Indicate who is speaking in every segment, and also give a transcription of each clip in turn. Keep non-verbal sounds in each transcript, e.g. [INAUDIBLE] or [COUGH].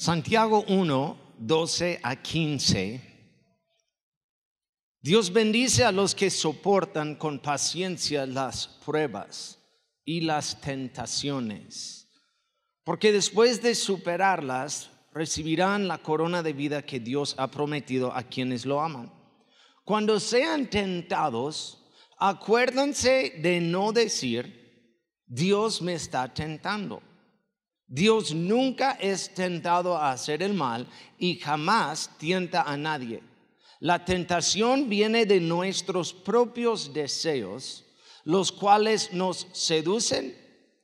Speaker 1: Santiago 1, 12 a 15. Dios bendice a los que soportan con paciencia las pruebas y las tentaciones, porque después de superarlas recibirán la corona de vida que Dios ha prometido a quienes lo aman. Cuando sean tentados, acuérdense de no decir, Dios me está tentando. Dios nunca es tentado a hacer el mal y jamás tienta a nadie. La tentación viene de nuestros propios deseos, los cuales nos seducen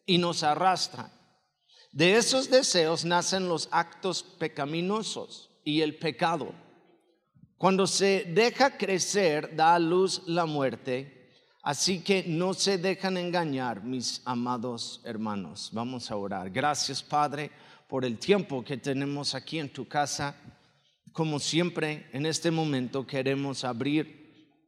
Speaker 1: y nos arrastran. De esos deseos nacen los actos pecaminosos y el pecado. Cuando se deja crecer, da a luz la muerte. Así que no se dejan engañar, mis amados hermanos. Vamos a orar. Gracias, Padre, por el tiempo que tenemos aquí en tu casa. Como siempre, en este momento queremos abrir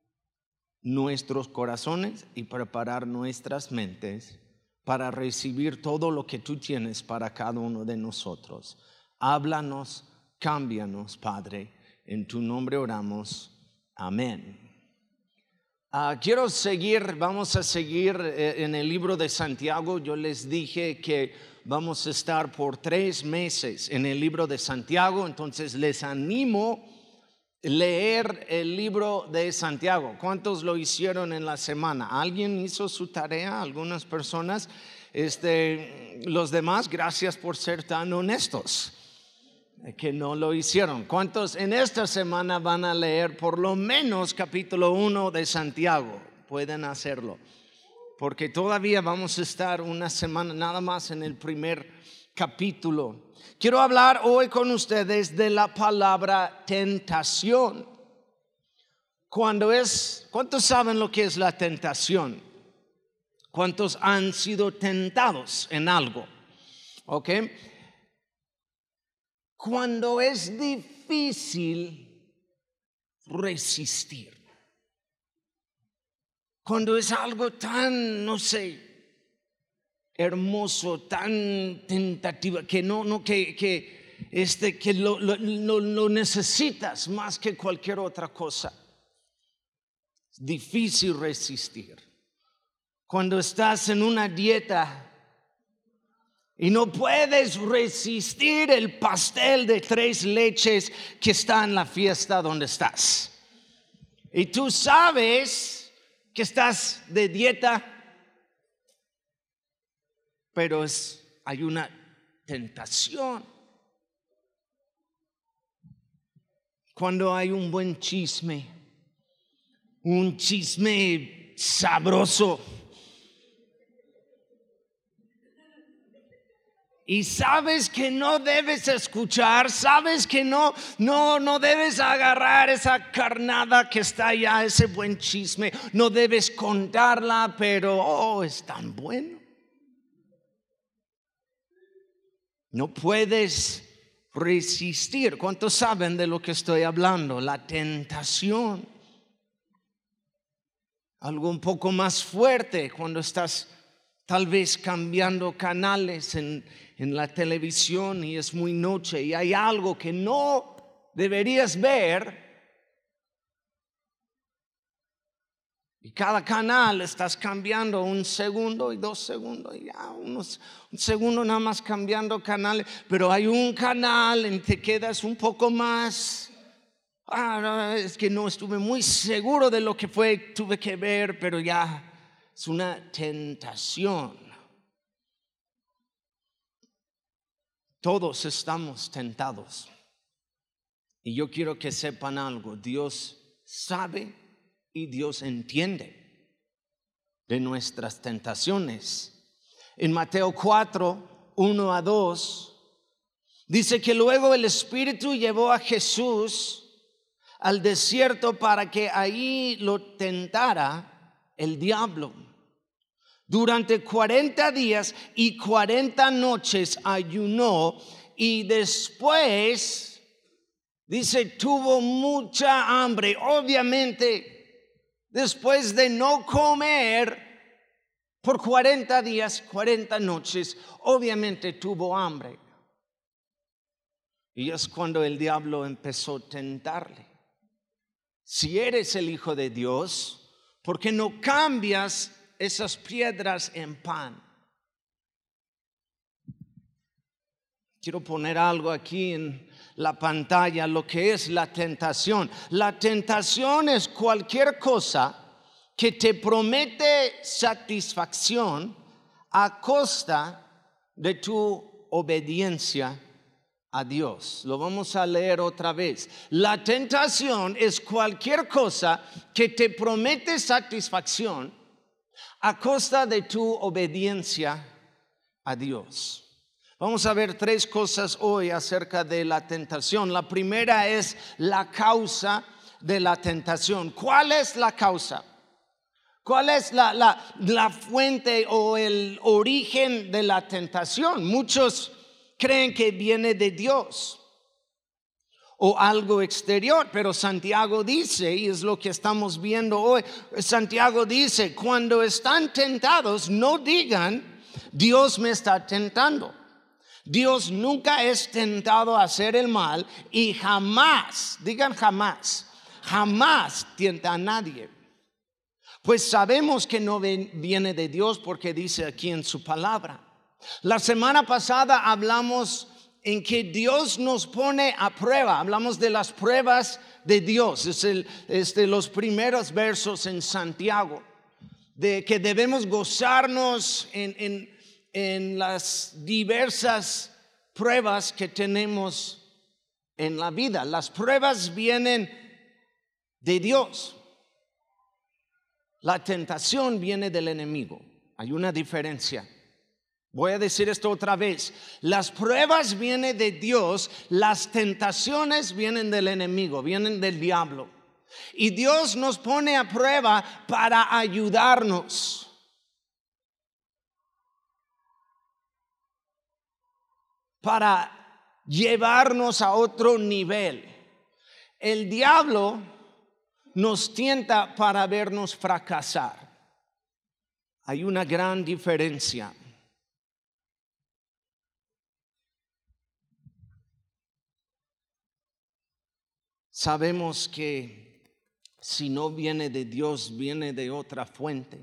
Speaker 1: nuestros corazones y preparar nuestras mentes para recibir todo lo que tú tienes para cada uno de nosotros. Háblanos, cámbianos, Padre. En tu nombre oramos. Amén. Ah, quiero seguir, vamos a seguir eh, en el libro de Santiago. Yo les dije que vamos a estar por tres meses en el libro de Santiago, entonces les animo a leer el libro de Santiago. ¿Cuántos lo hicieron en la semana? ¿Alguien hizo su tarea? Algunas personas. Este, los demás, gracias por ser tan honestos que no lo hicieron. ¿Cuántos en esta semana van a leer por lo menos capítulo 1 de Santiago? Pueden hacerlo. Porque todavía vamos a estar una semana nada más en el primer capítulo. Quiero hablar hoy con ustedes de la palabra tentación. Cuando es, ¿cuántos saben lo que es la tentación? ¿Cuántos han sido tentados en algo? ¿Ok? Cuando es difícil resistir. Cuando es algo tan, no sé, hermoso, tan tentativa, que no, no, que, que, este, que lo, lo necesitas más que cualquier otra cosa. Es difícil resistir. Cuando estás en una dieta y no puedes resistir el pastel de tres leches que está en la fiesta donde estás. Y tú sabes que estás de dieta, pero es, hay una tentación. Cuando hay un buen chisme, un chisme sabroso y sabes que no debes escuchar, sabes que no, no, no debes agarrar esa carnada que está allá, ese buen chisme, no debes contarla, pero oh, es tan bueno. No puedes resistir. ¿Cuántos saben de lo que estoy hablando? La tentación. Algo un poco más fuerte cuando estás tal vez cambiando canales en, en la televisión y es muy noche y hay algo que no deberías ver. Y cada canal estás cambiando un segundo y dos segundos, y ya unos, un segundo nada más cambiando canales, pero hay un canal en que quedas un poco más. Ah, es que no estuve muy seguro de lo que fue, tuve que ver, pero ya es una tentación. Todos estamos tentados. Y yo quiero que sepan algo. Dios sabe y Dios entiende de nuestras tentaciones. En Mateo 4, 1 a 2, dice que luego el Espíritu llevó a Jesús al desierto para que ahí lo tentara el diablo. Durante 40 días y 40 noches ayunó y después, dice, tuvo mucha hambre. Obviamente, después de no comer por 40 días, 40 noches, obviamente tuvo hambre. Y es cuando el diablo empezó a tentarle. Si eres el Hijo de Dios, ¿por qué no cambias esas piedras en pan? Quiero poner algo aquí en la pantalla, lo que es la tentación. La tentación es cualquier cosa que te promete satisfacción a costa de tu obediencia a Dios. Lo vamos a leer otra vez. La tentación es cualquier cosa que te promete satisfacción a costa de tu obediencia a Dios. Vamos a ver tres cosas hoy acerca de la tentación. La primera es la causa de la tentación. ¿Cuál es la causa? ¿Cuál es la, la, fuente o el origen de la tentación? Muchos creen que viene de Dios o algo exterior, pero Santiago dice, y es lo que estamos viendo hoy, Santiago dice, cuando están tentados, no digan, Dios me está tentando. Dios nunca es tentado a hacer el mal y jamás, digan jamás, jamás tienta a nadie. Pues sabemos que no viene de Dios porque dice aquí en su palabra. La semana pasada hablamos en que Dios nos pone a prueba, hablamos de las pruebas de Dios, es, el, de los primeros versos en Santiago, de que debemos gozarnos en, en en las diversas pruebas que tenemos en la vida. Las pruebas vienen de Dios. La tentación viene del enemigo. Hay una diferencia. Voy a decir esto otra vez. Las pruebas vienen de Dios, las tentaciones vienen del enemigo, vienen del diablo. Y Dios nos pone a prueba para ayudarnos. para llevarnos a otro nivel. El diablo nos tienta para vernos fracasar. Hay una gran diferencia. Sabemos que si no viene de Dios, viene de otra fuente.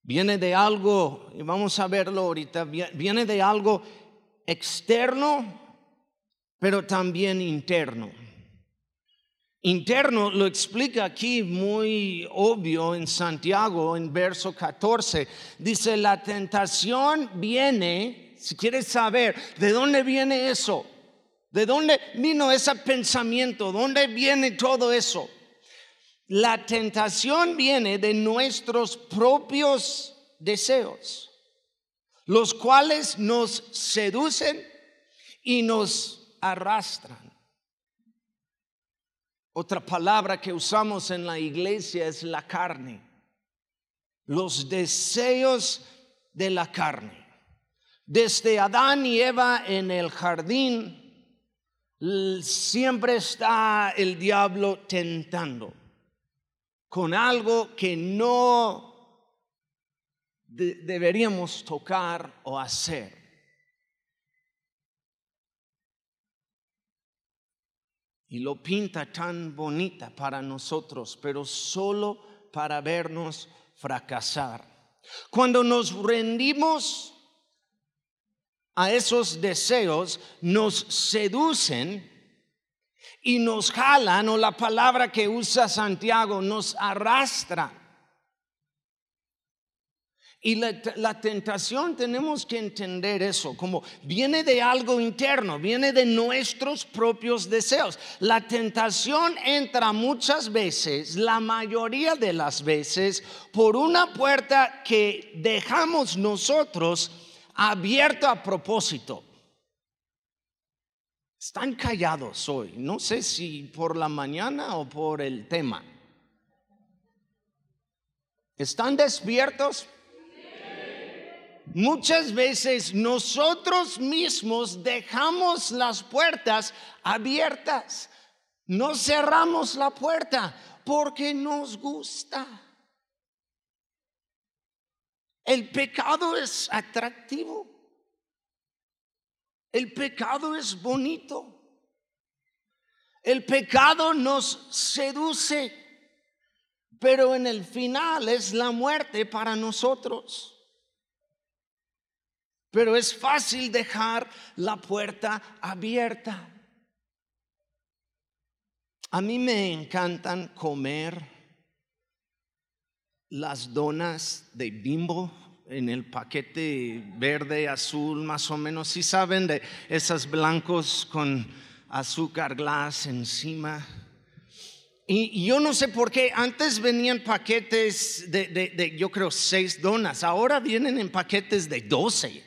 Speaker 1: Viene de algo, y vamos a verlo ahorita, viene de algo externo, pero también interno. Interno lo explica aquí muy obvio en Santiago, en verso 14. Dice, la tentación viene, si quieres saber, ¿de dónde viene eso? ¿De dónde vino ese pensamiento? ¿Dónde viene todo eso? La tentación viene de nuestros propios deseos, los cuales nos seducen y nos arrastran. Otra palabra que usamos en la iglesia es la carne. Los deseos de la carne. Desde Adán y Eva en el jardín, siempre está el diablo tentando con algo que no deberíamos tocar o hacer. Y lo pinta tan bonita para nosotros, pero solo para vernos fracasar. Cuando nos rendimos a esos deseos, nos seducen y nos jalan, o la palabra que usa Santiago, nos arrastra. Y la, tentación tenemos que entender eso, como viene de algo interno, viene de nuestros propios deseos. La tentación entra muchas veces, la mayoría de las veces, por una puerta que dejamos nosotros abierta a propósito. Están callados hoy. No sé si por la mañana o por el tema. ¿Están despiertos? Muchas veces nosotros mismos dejamos las puertas abiertas. No cerramos la puerta porque nos gusta. El pecado es atractivo. El pecado es bonito. El pecado nos seduce, pero en el final es la muerte para nosotros. Pero es fácil dejar la puerta abierta. A mí me encantan comer las donas de bimbo en el paquete verde, azul, más o menos. Si saben de esas blancos con azúcar glass encima. Y yo no sé por qué, antes venían paquetes de, de, yo creo, seis donas, ahora vienen en paquetes de doce.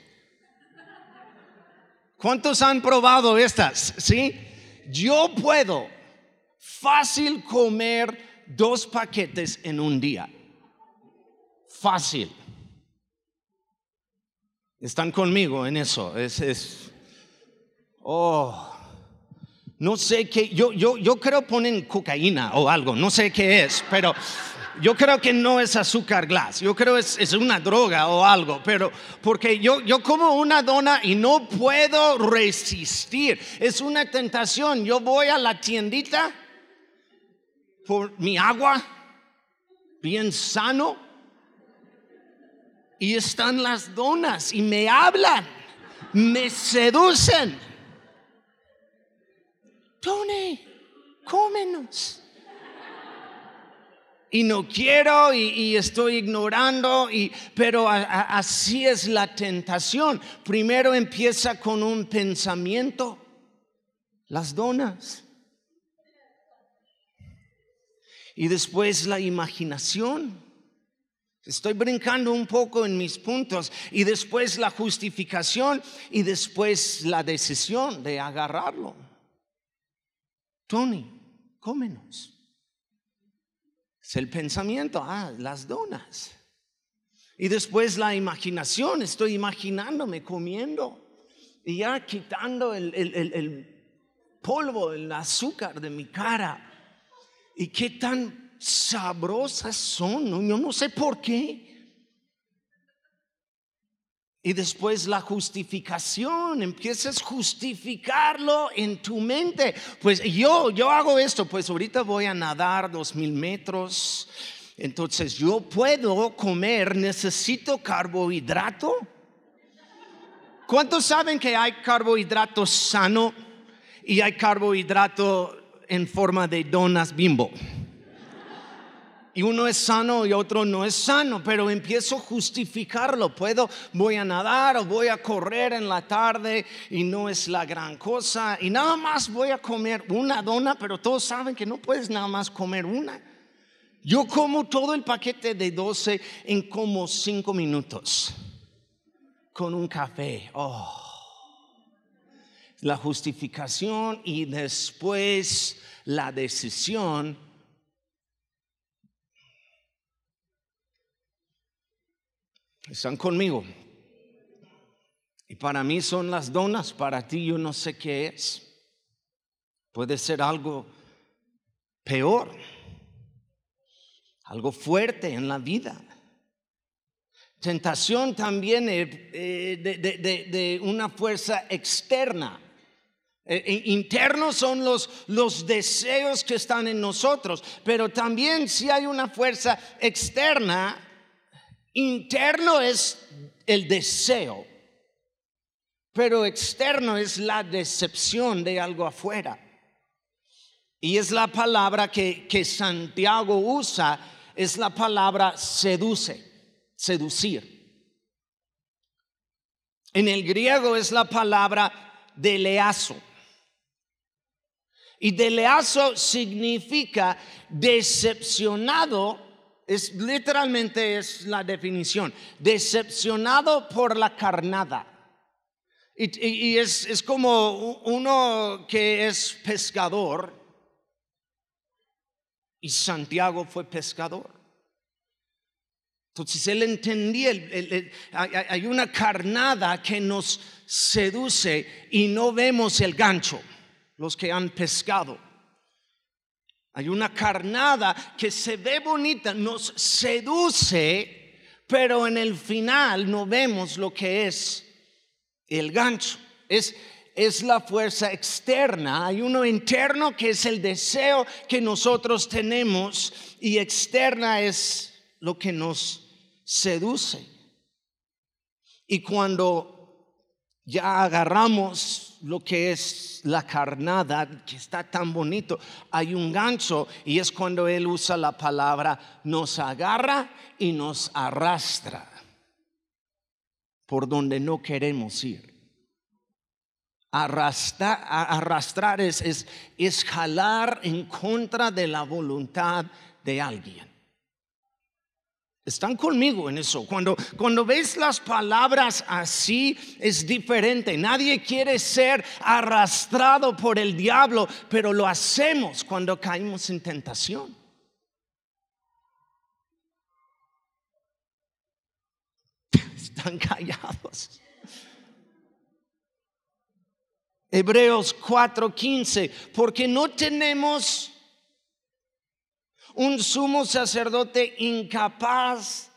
Speaker 1: ¿Cuántos han probado estas? ¿Sí? Yo puedo fácil comer dos paquetes en un día. Fácil. Están conmigo en eso. Es, oh, no sé qué, yo, yo, yo creo ponen cocaína o algo, no sé qué es, pero yo creo que no es azúcar glass, yo creo es, es una droga o algo, pero porque yo, yo como una dona y no puedo resistir, es una tentación, yo voy a la tiendita por mi agua, bien sano, y están las donas y me hablan, me seducen. Tony, cómenos. Y no quiero y, estoy ignorando, y, pero así es la tentación. Primero empieza con un pensamiento, las donas. Y después la imaginación. Estoy brincando un poco en mis puntos y después la justificación y después la decisión de agarrarlo. Tony, cómenos. Es el pensamiento, ah, las donas. Y después la imaginación, estoy imaginándome comiendo y ya quitando el, el polvo, el azúcar de mi cara. Y qué tan sabrosas son, yo no sé por qué. Y después la justificación, empiezas a justificarlo en tu mente. Pues yo, yo hago esto, pues ahorita voy a nadar dos mil metros. Entonces yo puedo comer, necesito carbohidrato. ¿Cuántos saben que hay carbohidrato sano y hay carbohidrato en forma de donas bimbo? Y uno es sano y otro no es sano, pero empiezo a justificarlo. Puedo, voy a nadar o voy a correr en la tarde y no es la gran cosa y nada más voy a comer una dona, pero todos saben que no puedes nada más comer una. Yo como todo el paquete de 12 en como 5 minutos con un café. Oh. La justificación y después la decisión Están conmigo. Y para mí son las donas, para ti yo no sé qué es. Puede ser algo peor, algo fuerte en la vida. Tentación también eh, de, una fuerza externa. Eh, eh, internos son los, los deseos que están en nosotros, pero también si hay una fuerza externa Interno es el deseo, pero externo es la decepción de algo afuera. Y es la palabra que, que Santiago usa, es la palabra seduce, seducir. En el griego es la palabra deleazo. Y deleazo significa decepcionado es literalmente es la definición, decepcionado por la carnada. Y, es, es, como uno que es pescador y Santiago fue pescador. Entonces él entendía, hay una carnada que nos seduce y no vemos el gancho, los que han pescado. Hay una carnada que se ve bonita, nos seduce, pero en el final no vemos lo que es el gancho. Es es la fuerza externa, hay uno interno que es el deseo que nosotros tenemos y externa es lo que nos seduce. Y cuando ya agarramos lo que es la carnada, que está tan bonito, hay un gancho y es cuando él usa la palabra nos agarra y nos arrastra por donde no queremos ir. Arrastrar, arrastrar es, es, es jalar en contra de la voluntad de alguien. Están conmigo en eso. Cuando, cuando ves las palabras así es diferente. Nadie quiere ser arrastrado por el diablo, pero lo hacemos cuando caemos en tentación. [LAUGHS] Están callados. Hebreos 4:15, porque no tenemos un sumo sacerdote incapaz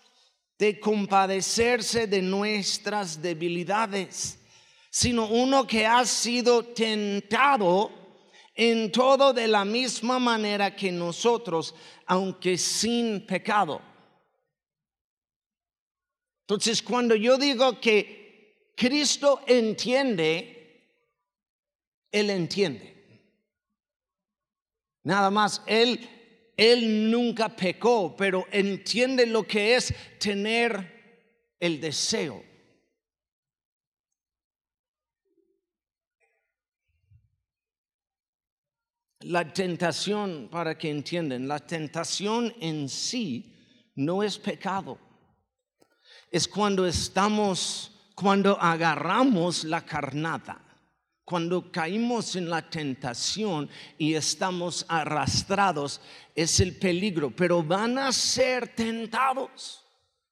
Speaker 1: de compadecerse de nuestras debilidades, sino uno que ha sido tentado en todo de la misma manera que nosotros, aunque sin pecado. Entonces, cuando yo digo que Cristo entiende, Él entiende. Nada más, Él él nunca pecó, pero entiende lo que es tener el deseo. La tentación, para que entiendan, la tentación en sí no es pecado. Es cuando estamos, cuando agarramos la carnada cuando caímos en la tentación y estamos arrastrados, es el peligro, pero van a ser tentados.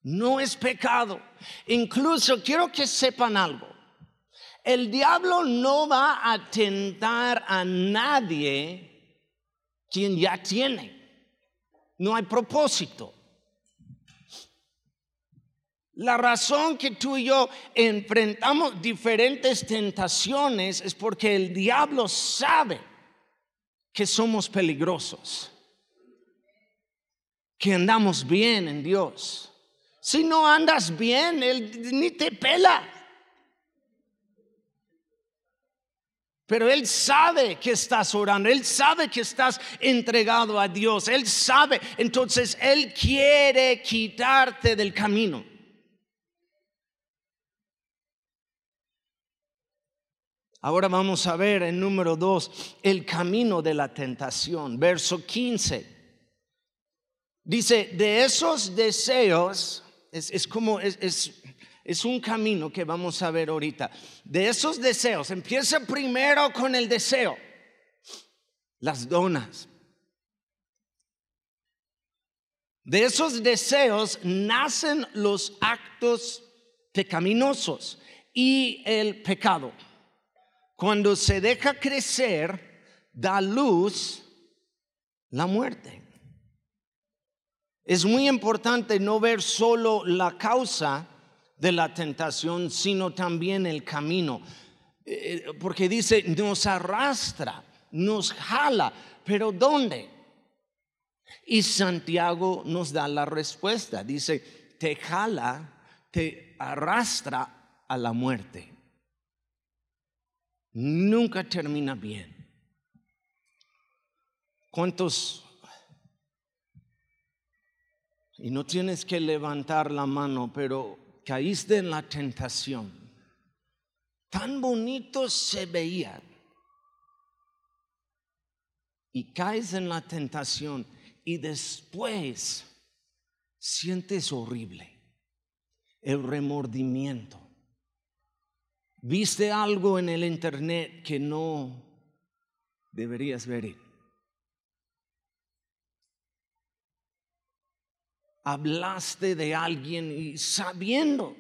Speaker 1: No es pecado. Incluso quiero que sepan algo. El diablo no va a tentar a nadie quien ya tiene. No hay propósito. La razón que tú y yo enfrentamos diferentes tentaciones es porque el diablo sabe que somos peligrosos, que andamos bien en Dios. Si no andas bien, Él ni te pela. Pero Él sabe que estás orando, Él sabe que estás entregado a Dios, Él sabe, entonces Él quiere quitarte del camino. Ahora vamos a ver en número 2 el camino de la tentación, verso 15. Dice, de esos deseos, es, como, es, es un camino que vamos a ver ahorita. De esos deseos, empieza primero con el deseo, las donas. De esos deseos nacen los actos pecaminosos y el pecado. Cuando se deja crecer, da luz la muerte. Es muy importante no ver solo la causa de la tentación, sino también el camino. Eh, porque dice, nos arrastra, nos jala, pero ¿dónde? Y Santiago nos da la respuesta. Dice, te jala, te arrastra a la muerte nunca termina bien. ¿Cuántos? Y no tienes que levantar la mano, pero caíste en la tentación. Tan bonito se veía. Y caes en la tentación y después sientes horrible el remordimiento viste algo en el internet que no deberías ver. Hablaste de alguien y sabiendo,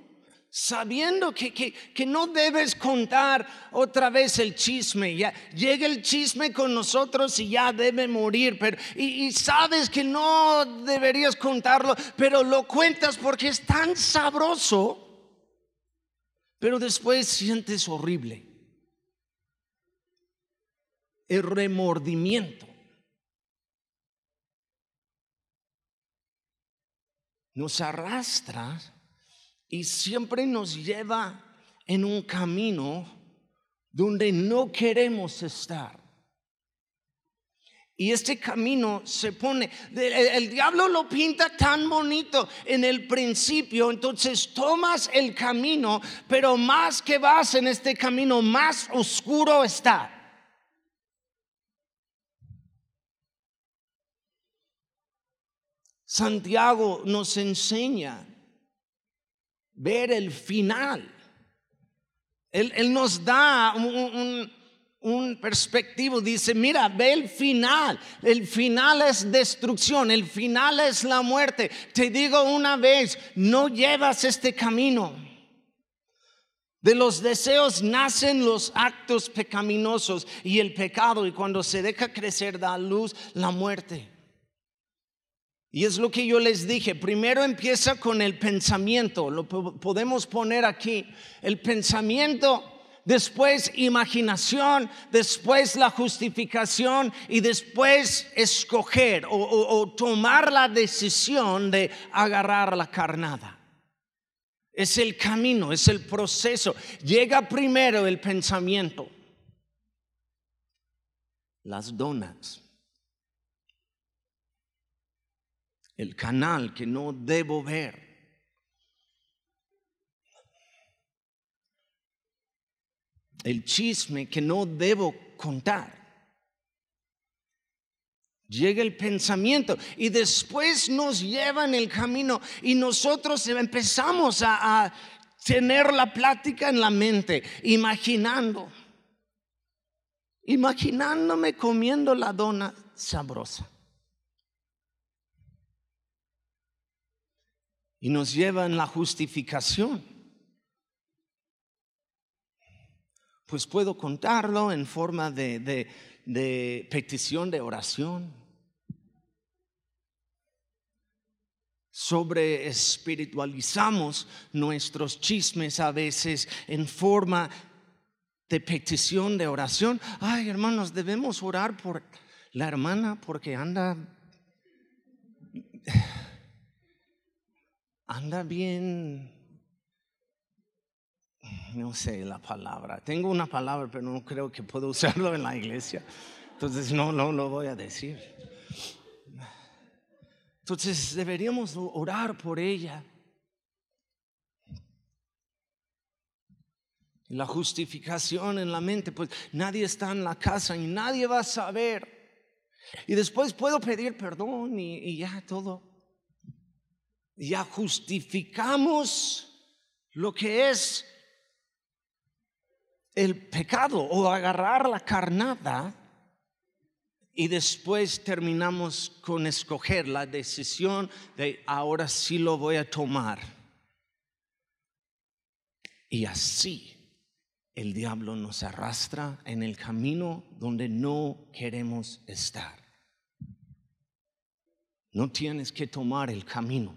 Speaker 1: sabiendo que, que, no debes contar otra vez el chisme. Ya llega el chisme con nosotros y ya debe morir. Pero, y sabes que no deberías contarlo, pero lo cuentas porque es tan sabroso pero después sientes horrible. el remordimiento. Nos arrastra y siempre nos lleva en un camino donde no queremos estar. Y este camino se pone, el, diablo lo pinta tan bonito en el principio, entonces tomas el camino, pero más que vas en este camino, más oscuro está. Santiago nos enseña ver el final. Él, nos da un perspectivo, dice, mira, ve el final, el final es destrucción, el final es la muerte. Te digo una vez, no llevas este camino. De los deseos nacen los actos pecaminosos y el pecado, y cuando se deja crecer da luz la muerte. Y es lo que yo les dije, primero empieza con el pensamiento, lo podemos poner aquí, el pensamiento después imaginación, después la justificación y después escoger o, tomar la decisión de agarrar la carnada. Es el camino, es el proceso. Llega primero el pensamiento. Las donas. El canal que no debo ver el chisme que no debo contar. Llega el pensamiento y después nos lleva en el camino y nosotros empezamos a, tener la plática en la mente, imaginando, imaginándome comiendo la dona sabrosa. Y nos lleva en la justificación. Pues puedo contarlo en forma de, petición de oración. Sobre espiritualizamos nuestros chismes a veces en forma de petición de oración. Ay, hermanos, debemos orar por la hermana porque anda anda bien no sé la palabra. Tengo una palabra, pero no creo que puedo usarlo en la iglesia. Entonces no, no lo voy a decir. Entonces deberíamos orar por ella. La justificación en la mente, pues nadie está en la casa y nadie va a saber. Y después puedo pedir perdón y, y ya todo. Ya justificamos lo que es el pecado o agarrar la carnada y después terminamos con escoger la decisión de ahora sí lo voy a tomar. Y así el diablo nos arrastra en el camino donde no queremos estar. No tienes que tomar el camino.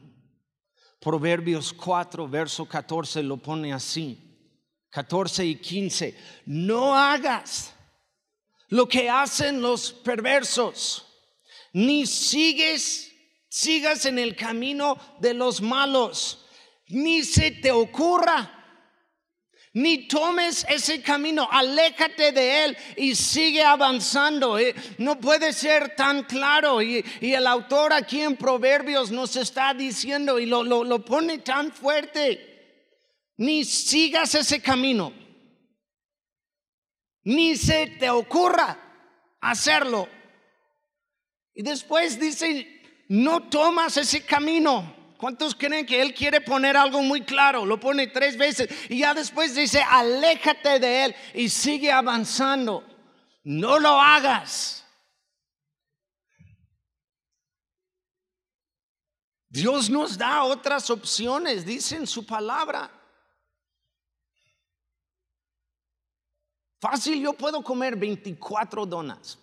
Speaker 1: Proverbios 4, verso 14 lo pone así. 14 y 15, no hagas lo que hacen los perversos, ni sigues, sigas en el camino de los malos, ni se te ocurra, ni tomes ese camino, aléjate de él y sigue avanzando. Eh, no puede ser tan claro. Y, el autor aquí en Proverbios nos está diciendo y lo, lo pone tan fuerte ni sigas ese camino, ni se te ocurra hacerlo. Y después dice, no tomas ese camino. ¿Cuántos creen que Él quiere poner algo muy claro? Lo pone tres veces y ya después dice, aléjate de Él y sigue avanzando. No lo hagas. Dios nos da otras opciones, dice en su palabra. Fácil, yo puedo comer 24 donas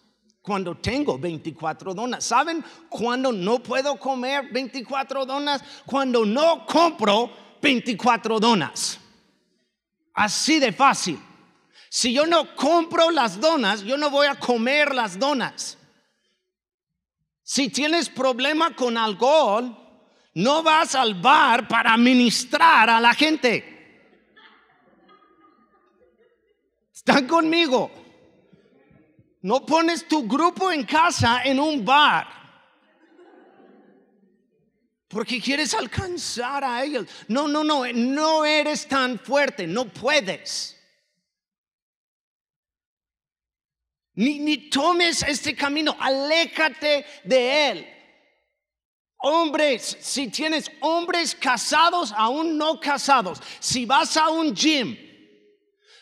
Speaker 1: cuando tengo 24 donas. ¿Saben cuando no puedo comer 24 donas? Cuando no compro 24 donas. Así de fácil. Si yo no compro las donas, yo no voy a comer las donas. Si tienes problema con alcohol, no vas al bar para ministrar a la gente. ¿Están conmigo? No pones tu grupo en casa en un bar. Porque quieres alcanzar a ellos. No, no, no, no eres tan fuerte, no puedes. Ni, ni tomes este camino, aléjate de él. Hombres, si tienes hombres casados, aún no casados, si vas a un gym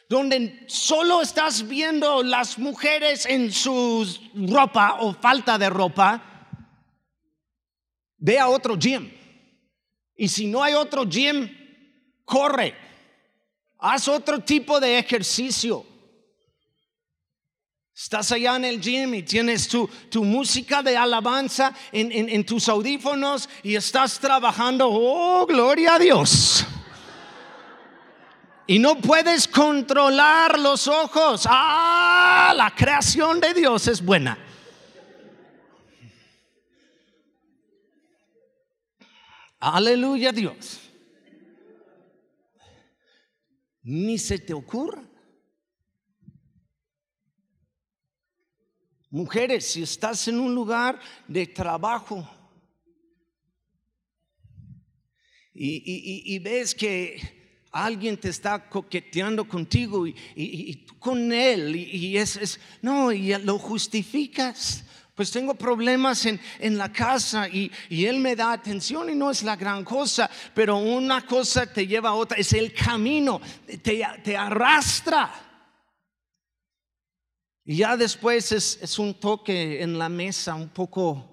Speaker 1: donde solo estás viendo las mujeres en su ropa o falta de ropa, ve a otro gym. Y si no hay otro gym, corre. Haz otro tipo de ejercicio. Estás allá en el gym y tienes tu, música de alabanza en, en tus audífonos y estás trabajando. Oh, gloria a Dios. Y no puedes controlar los ojos. Ah, la creación de Dios es buena. Aleluya Dios. Ni se te ocurra. Mujeres, si estás en un lugar de trabajo y, ves que alguien te está coqueteando contigo y, con él y, es, es, no, y lo justificas pues tengo problemas en, la casa y, Él me da atención y no es la gran cosa, pero una cosa te lleva a otra, es el camino, te, te arrastra. Y ya después es, un toque en la mesa un poco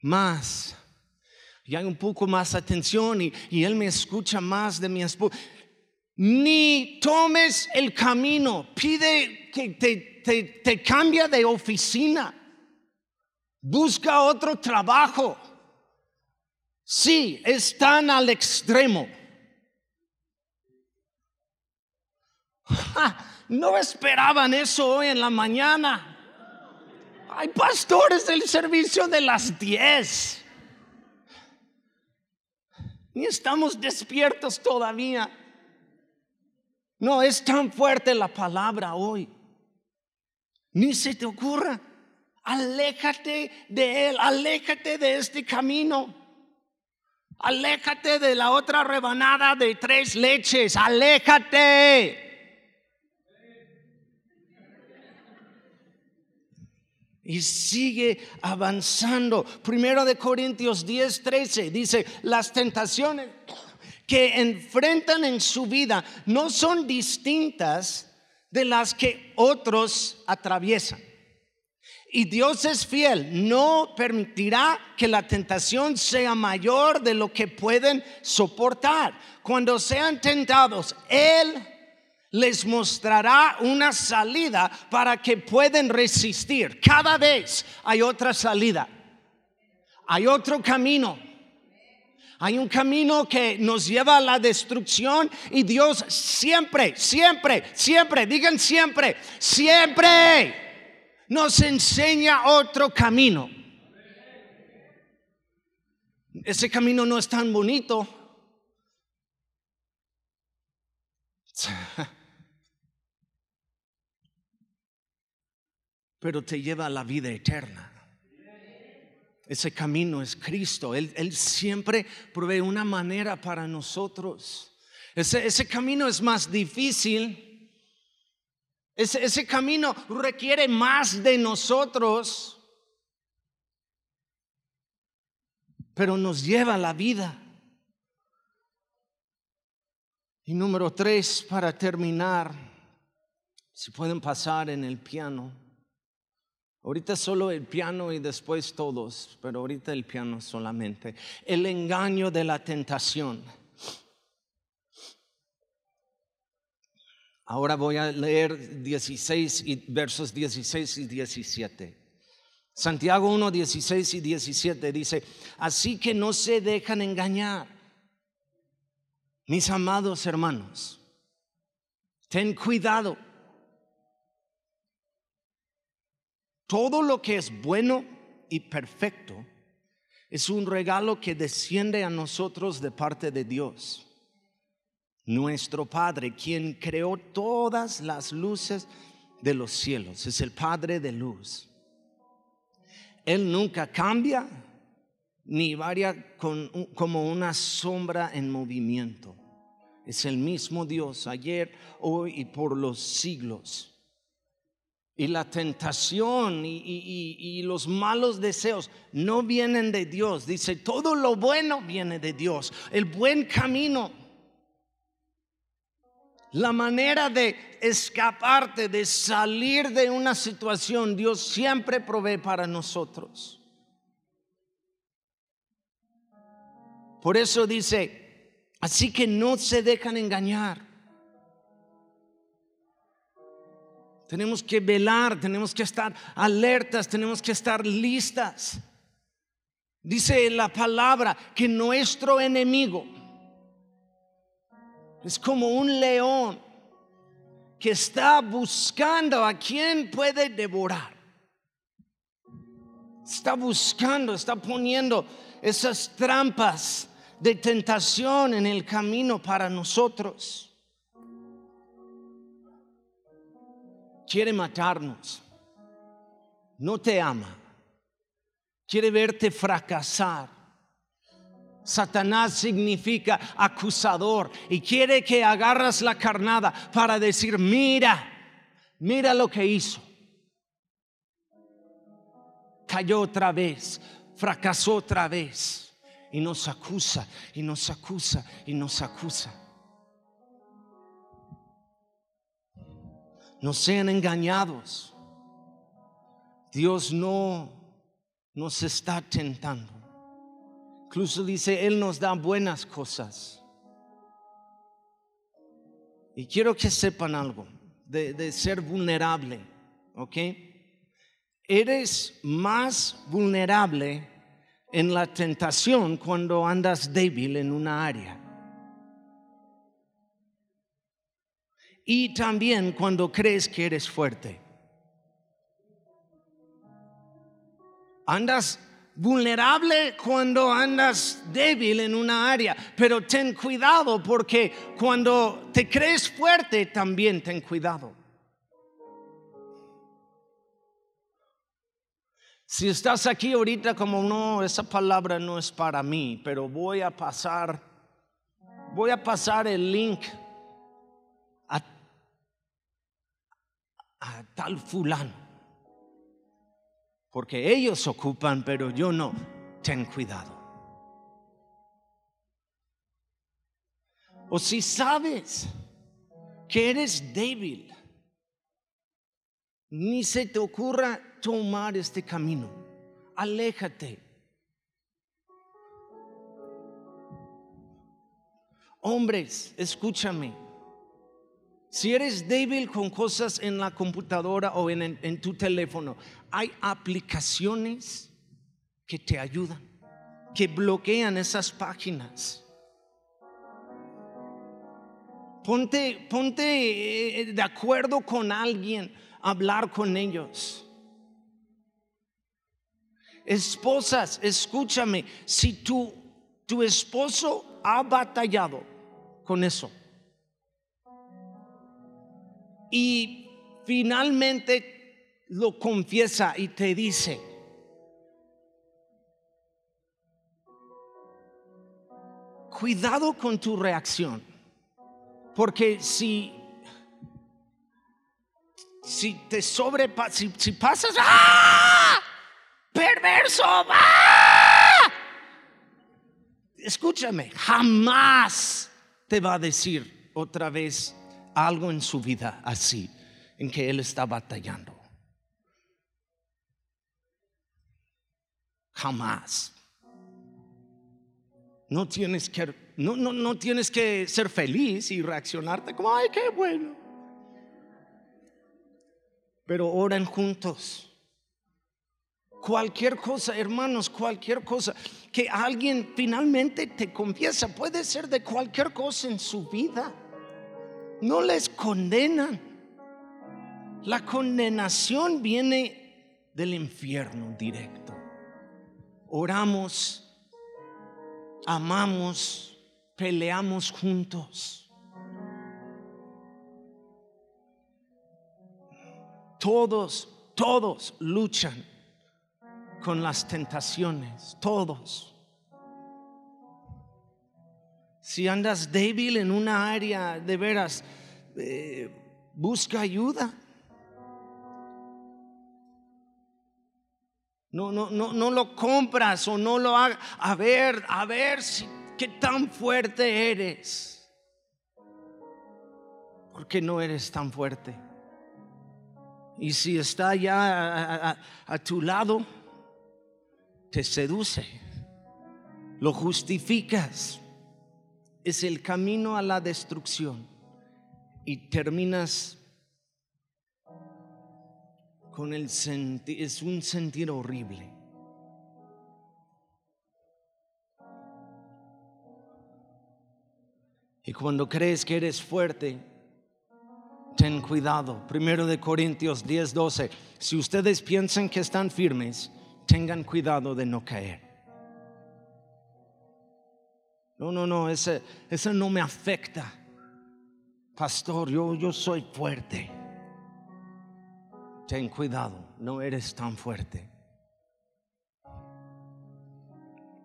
Speaker 1: más. Y hay un poco más atención y, Él me escucha más de mi esposa. Ni tomes el camino, pide que te, te, te cambia de oficina busca otro trabajo. Sí, están al extremo. [LAUGHS] no esperaban eso hoy en la mañana. Hay pastores del servicio de las 10. Ni estamos despiertos todavía. No es tan fuerte la palabra hoy. Ni se te ocurra. Aléjate de él, aléjate de este camino. Aléjate de la otra rebanada de tres leches, aléjate. Y sigue avanzando. Primero de Corintios 10, 13 dice, las tentaciones que enfrentan en su vida no son distintas de las que otros atraviesan. Y Dios es fiel, no permitirá que la tentación sea mayor de lo que pueden soportar. Cuando sean tentados, Él les mostrará una salida para que puedan resistir. Cada vez hay otra salida, hay otro camino. Hay un camino que nos lleva a la destrucción y Dios siempre, siempre, siempre, digan siempre, siempre nos enseña otro camino. Ese camino no es tan bonito. [LAUGHS] Pero te lleva a la vida eterna. Ese camino es Cristo. Él, siempre provee una manera para nosotros. Ese, ese camino es más difícil ese, camino requiere más de nosotros, pero nos lleva a la vida. Y número tres, para terminar, si pueden pasar en el piano. Ahorita solo el piano y después todos, pero ahorita el piano solamente. El engaño de la tentación. Ahora voy a leer 16 y versos 16 y 17. Santiago 1, 16 y 17 dice, así que no se dejan engañar, mis amados hermanos, ten cuidado Todo lo que es bueno y perfecto es un regalo que desciende a nosotros de parte de Dios, nuestro Padre, quien creó todas las luces de los cielos, es el Padre de luz. Él nunca cambia ni varía como una sombra en movimiento. Es el mismo Dios ayer, hoy y por los siglos. Y la tentación y, los malos deseos no vienen de Dios. Dice, todo lo bueno viene de Dios. El buen camino. La manera de escaparte, de salir de una situación, Dios siempre provee para nosotros. Por eso dice, así que no se dejan engañar. Tenemos que velar, tenemos que estar alertas, tenemos que estar listas. Dice la palabra que nuestro enemigo es como un león que está buscando a quien puede devorar. Está buscando, está poniendo esas trampas de tentación en el camino para nosotros. Quiere matarnos, no te ama, quiere verte fracasar. Satanás significa acusador y quiere que agarras la carnada para decir, mira, mira lo que hizo. Cayó otra vez, fracasó otra vez y nos acusa y nos acusa y nos acusa. No sean engañados. Dios no nos está tentando. Incluso dice, Él nos da buenas cosas. Y quiero que sepan algo de, ser vulnerable, ¿ok? Eres más vulnerable en la tentación cuando andas débil en una área. Y también cuando crees que eres fuerte. Andas vulnerable cuando andas débil en una área, pero ten cuidado porque cuando te crees fuerte también ten cuidado. Si estás aquí ahorita como no, esa palabra no es para mí, pero voy a pasar, voy a pasar el link a tal fulano. Porque ellos ocupan, pero yo no. Ten cuidado. O si sabes que eres débil, ni se te ocurra tomar este camino. Aléjate. Hombres, escúchame. Si eres débil con cosas en la computadora o en, tu teléfono, hay aplicaciones que te ayudan, que bloquean esas páginas. Ponte, ponte eh, de acuerdo con alguien, hablar con ellos. Esposas, escúchame, si tu, tu esposo ha batallado con eso, y finalmente lo confiesa y te dice, cuidado con tu reacción, porque si si te sobrepasas, si, pasas, ¡ah! ¡Perverso! ¡ah! Escúchame, jamás te va a decir otra vez algo en su vida así, en que él está batallando. Jamás. No tienes que, no, no, no tienes que ser feliz y reaccionarte como, ay, qué bueno. Pero oran juntos. Cualquier cosa, hermanos, cualquier cosa que alguien finalmente te confiesa, puede ser de cualquier cosa en su vida no les condenan. La condenación viene del infierno directo. Oramos, amamos, peleamos juntos. Todos, todos luchan con las tentaciones, todos. Si andas débil en una área, de veras, eh, busca ayuda. No, no, no, no lo compras o no lo hagas. A ver, a ver si, qué tan fuerte eres. Porque no eres tan fuerte. Y si está ya a tu lado, te seduce, lo justificas, es el camino a la destrucción y terminas con el sentir, es un sentir horrible. Y cuando crees que eres fuerte, ten cuidado. Primero de Corintios 10, 12. Si ustedes piensan que están firmes, tengan cuidado de no caer. No, no, no, ese, ese no me afecta. Pastor, yo, yo soy fuerte. Ten cuidado, no eres tan fuerte.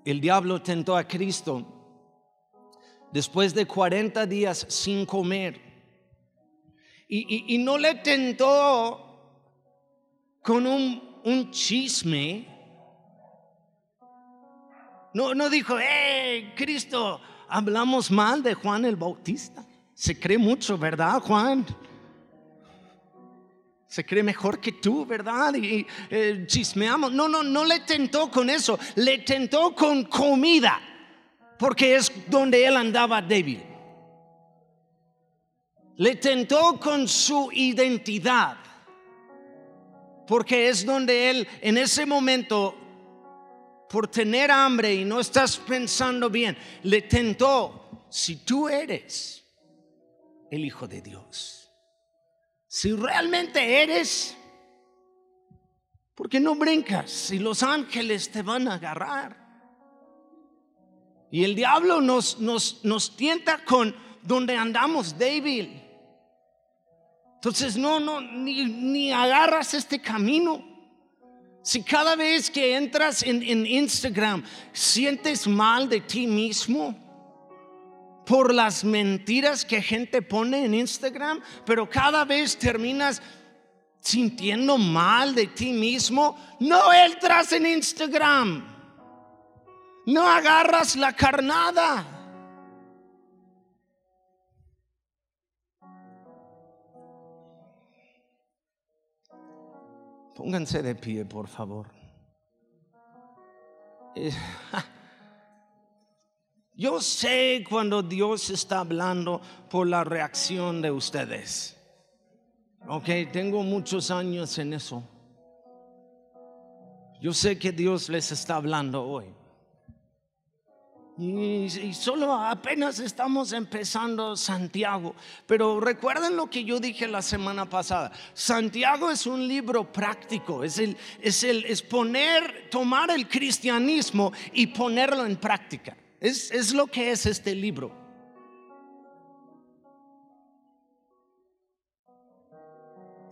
Speaker 1: El diablo tentó a Cristo después de 40 días sin comer. Y, y no le tentó con un, un chisme no, no dijo, eh, Cristo, hablamos mal de Juan el Bautista. Se cree mucho, ¿verdad, Juan? Se cree mejor que tú, ¿verdad? Y eh, chismeamos. No, no, no le tentó con eso. Le tentó con comida, porque es donde él andaba débil. Le tentó con su identidad, porque es donde él en ese momento por tener hambre y no estás pensando bien, le tentó, si tú eres el Hijo de Dios, si realmente eres, ¿por qué no brincas si los ángeles te van a agarrar? Y el diablo nos, nos, nos tienta con donde andamos débil. Entonces no, no, ni, ni agarras este camino. Si cada vez que entras en, Instagram sientes mal de ti mismo por las mentiras que gente pone en Instagram, pero cada vez terminas sintiendo mal de ti mismo, no entras en Instagram. No agarras la carnada. Pónganse de pie, por favor. Eh, yo sé cuando Dios está hablando por la reacción de ustedes. Ok, tengo muchos años en eso. Yo sé que Dios les está hablando hoy. Y, solo apenas estamos empezando Santiago. Pero recuerden lo que yo dije la semana pasada. Santiago es un libro práctico. Es, el, es, el, es poner, tomar el cristianismo y ponerlo en práctica. Es, es lo que es este libro.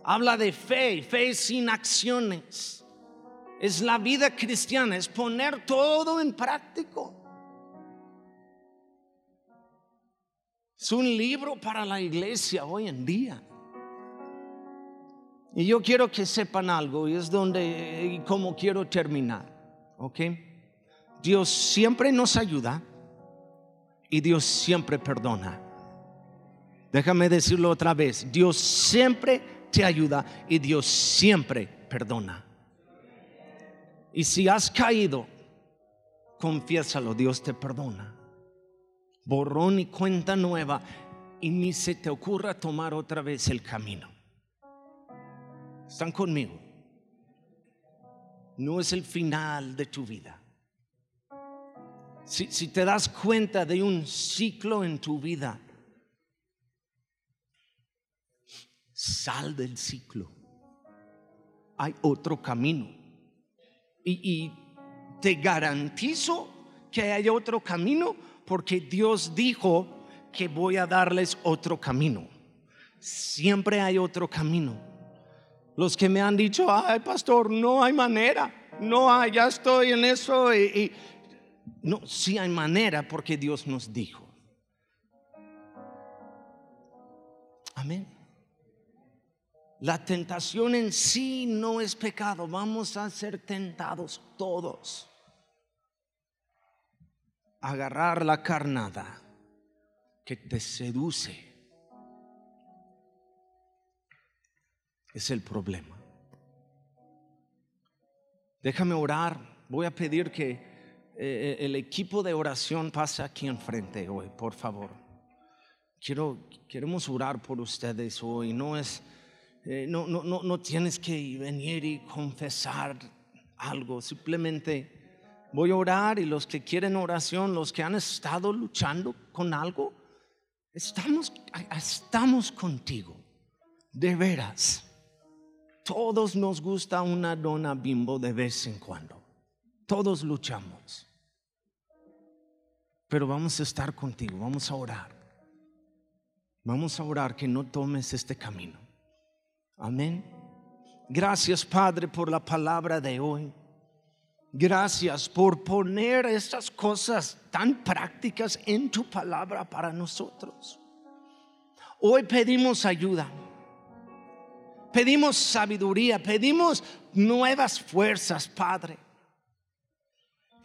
Speaker 1: Habla de fe, fe sin acciones. Es la vida cristiana, es poner todo en práctico. Es un libro para la iglesia hoy en día. Y yo quiero que sepan algo y es donde y cómo quiero terminar. ¿Ok? Dios siempre nos ayuda y Dios siempre perdona. Déjame decirlo otra vez. Dios siempre te ayuda y Dios siempre perdona. Y si has caído, confiésalo, Dios te perdona borrón y cuenta nueva y ni se te ocurra tomar otra vez el camino. ¿Están conmigo? No es el final de tu vida. Si, si, te das cuenta de un ciclo en tu vida, sal del ciclo. hay otro camino. Y, te garantizo que hay otro camino porque Dios dijo que voy a darles otro camino. Siempre hay otro camino. Los que me han dicho, ay pastor, no hay manera, no hay, ya estoy en eso. Y, no, sí hay manera porque Dios nos dijo. Amén. La tentación en sí no es pecado. Vamos a ser tentados todos. Agarrar la carnada que te seduce es el problema. Déjame orar. Voy a pedir que eh, eh, el equipo de oración pase aquí enfrente hoy, por favor. Quiero, queremos orar por ustedes hoy. No es eh, no, no, no, no tienes que venir y confesar algo, simplemente voy a orar y los que quieren oración, los que han estado luchando con algo, estamos, estamos contigo, de veras. Todos nos gusta una dona bimbo de vez en cuando. Todos luchamos. Pero vamos a estar contigo, vamos a orar. Vamos a orar que no tomes este camino. Amén. Gracias Padre por la palabra de hoy. Gracias por poner estas cosas tan prácticas en tu palabra para nosotros. Hoy pedimos ayuda. Pedimos sabiduría, pedimos nuevas fuerzas, Padre.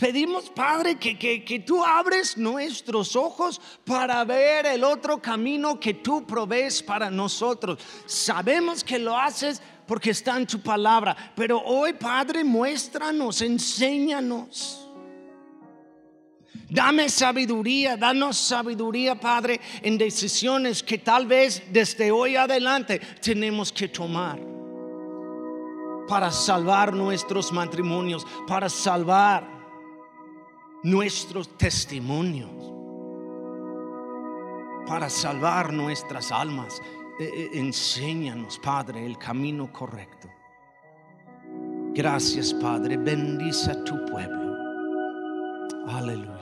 Speaker 1: Pedimos, Padre, que, que, tú abres nuestros ojos para ver el otro camino que tú provees para nosotros. Sabemos que lo haces porque está en tu palabra, pero hoy, Padre, muéstranos, enséñanos. Dame sabiduría, danos sabiduría, Padre, en decisiones que tal vez desde hoy adelante tenemos que tomar para salvar nuestros matrimonios, para salvar nuestros testimonios para salvar nuestras almas. E, e, enséñanos, Padre, el camino correcto. Gracias, Padre. Bendice a tu pueblo. Aleluya.